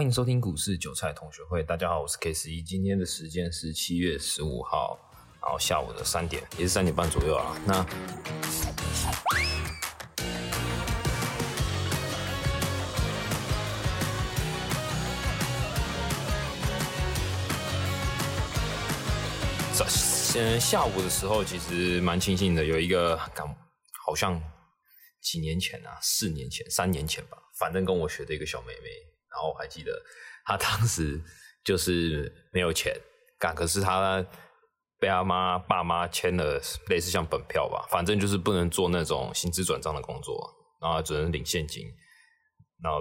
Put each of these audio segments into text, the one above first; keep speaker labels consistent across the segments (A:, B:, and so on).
A: 欢迎收听股市韭菜同学会。大家好，我是 K 十一。今天的时间是七月十五号，然后下午的三点，也是三点半左右啊。那嗯，下午的时候其实蛮庆幸的，有一个感好像几年前啊，四年前、三年前吧，反正跟我学的一个小妹妹，然后我还记得他当时就是没有钱干，可是他被她妈爸妈签了类似像本票吧，反正就是不能做那种薪资转账的工作，然后只能领现金，然后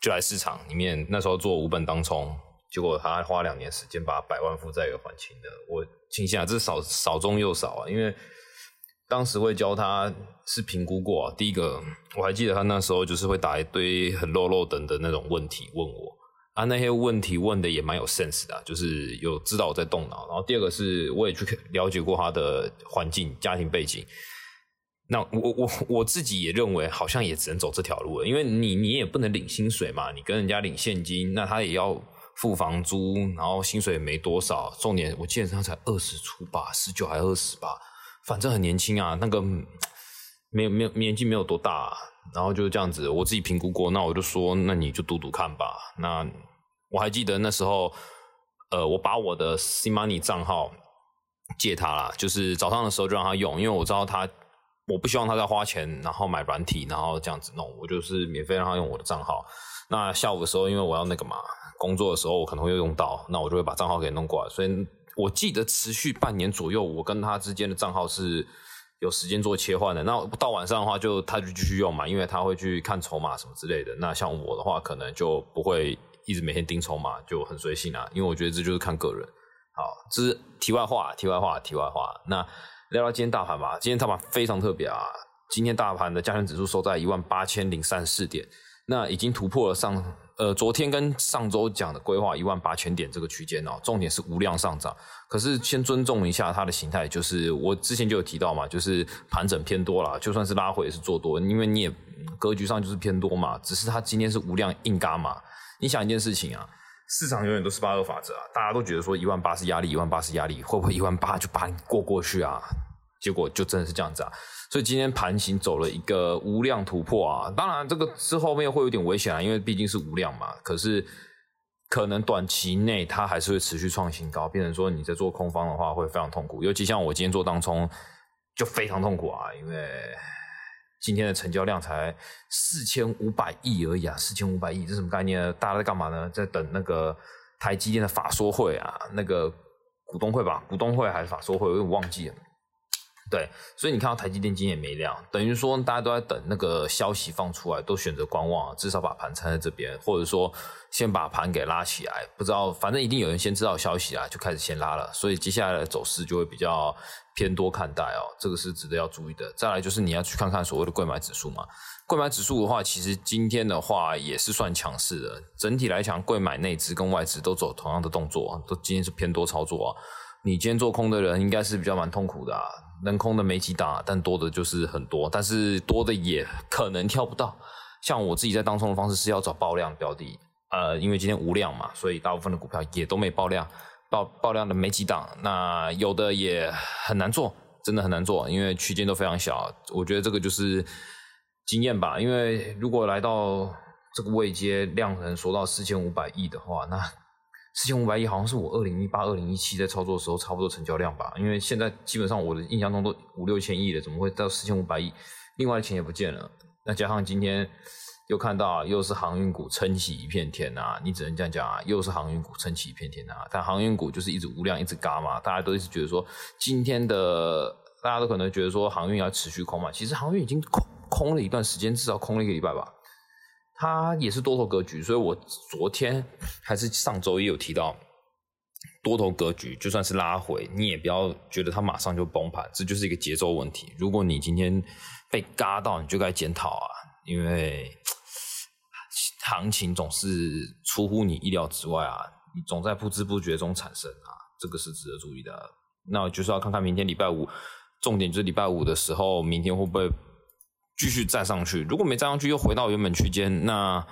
A: 就来市场里面，那时候做五本当冲。结果他花两年时间把百万负债给还清了。我庆幸啊，这少少中又少啊，因为当时会教他是评估过啊。第一个我还记得他那时候就是会打一堆很漏漏等的那种问题问我啊，那些问题问的也蛮有 sense 的，就是有知道我在动脑。然后第二个是我也去了解过他的环境、家庭背景。那我我我自己也认为好像也只能走这条路了，因为你你也不能领薪水嘛，你跟人家领现金，那他也要。付房租，然后薪水也没多少。重点，我记得他才二十出吧，十九还二十吧，反正很年轻啊。那个没有没有年纪没有多大，然后就这样子。我自己评估过，那我就说，那你就赌赌看吧。那我还记得那时候，呃，我把我的 C Money 账号借他了，就是早上的时候就让他用，因为我知道他，我不希望他在花钱，然后买软体，然后这样子弄，我就是免费让他用我的账号。那下午的时候，因为我要那个嘛。工作的时候我可能会用到，那我就会把账号给弄过来。所以我记得持续半年左右，我跟他之间的账号是有时间做切换的。那到晚上的话，就他就继续用嘛，因为他会去看筹码什么之类的。那像我的话，可能就不会一直每天盯筹码，就很随性啊。因为我觉得这就是看个人。好，这是题外话，题外话，题外话。那聊聊今天大盘吧。今天大盘非常特别啊。今天大盘的加权指数收在一万八千零三十四点，那已经突破了上。呃，昨天跟上周讲的规划一万八千点这个区间哦，重点是无量上涨。可是先尊重一下它的形态，就是我之前就有提到嘛，就是盘整偏多了，就算是拉回也是做多，因为你也格局上就是偏多嘛。只是它今天是无量硬嘎嘛。你想一件事情啊，市场永远都是八二法则啊，大家都觉得说一万八是压力，一万八是压力，会不会一万八就把你过过去啊？结果就真的是这样子啊。所以今天盘形走了一个无量突破啊，当然这个之后面会有点危险啊，因为毕竟是无量嘛。可是可能短期内它还是会持续创新高，变成说你在做空方的话会非常痛苦。尤其像我今天做当冲就非常痛苦啊，因为今天的成交量才四千五百亿而已啊，四千五百亿这什么概念呢？大家在干嘛呢？在等那个台积电的法说会啊，那个股东会吧，股东会还是法说会，我有点忘记了。对，所以你看到台积电今天也没量，等于说大家都在等那个消息放出来，都选择观望，至少把盘撑在这边，或者说先把盘给拉起来。不知道，反正一定有人先知道消息啊，就开始先拉了，所以接下来的走势就会比较偏多看待哦，这个是值得要注意的。再来就是你要去看看所谓的贵买指数嘛，贵买指数的话，其实今天的话也是算强势的，整体来讲，贵买内资跟外资都走同样的动作，都今天是偏多操作啊。你今天做空的人应该是比较蛮痛苦的啊。能空的没几档，但多的就是很多，但是多的也可能挑不到。像我自己在当中的方式是要找爆量标的，呃，因为今天无量嘛，所以大部分的股票也都没爆量，爆爆量的没几档。那有的也很难做，真的很难做，因为区间都非常小。我觉得这个就是经验吧，因为如果来到这个位阶，量能说到四千五百亿的话，那。四千五百亿好像是我二零一八、二零一七在操作的时候差不多成交量吧，因为现在基本上我的印象中都五六千亿了，怎么会到四千五百亿？另外的钱也不见了，那加上今天又看到又是航运股撑起一片天啊，你只能这样讲啊，又是航运股撑起一片天啊。但航运股就是一直无量一直嘎嘛，大家都一直觉得说今天的大家都可能觉得说航运要持续空嘛，其实航运已经空空了一段时间，至少空了一个礼拜吧。它也是多头格局，所以我昨天还是上周也有提到多头格局，就算是拉回，你也不要觉得它马上就崩盘，这就是一个节奏问题。如果你今天被嘎到，你就该检讨啊，因为行情总是出乎你意料之外啊，你总在不知不觉中产生啊，这个是值得注意的。那就是要看看明天礼拜五，重点就是礼拜五的时候，明天会不会？继续站上去，如果没站上去又回到原本区间，那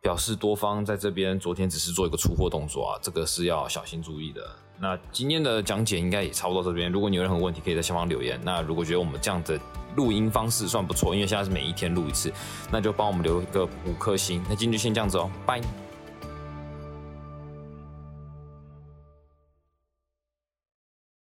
A: 表示多方在这边昨天只是做一个出货动作啊，这个是要小心注意的。那今天的讲解应该也差不多这边，如果你有任何问题，可以在下方留言。那如果觉得我们这样的录音方式算不错，因为现在是每一天录一次，那就帮我们留一个五颗星。那今天就先这样子哦，拜。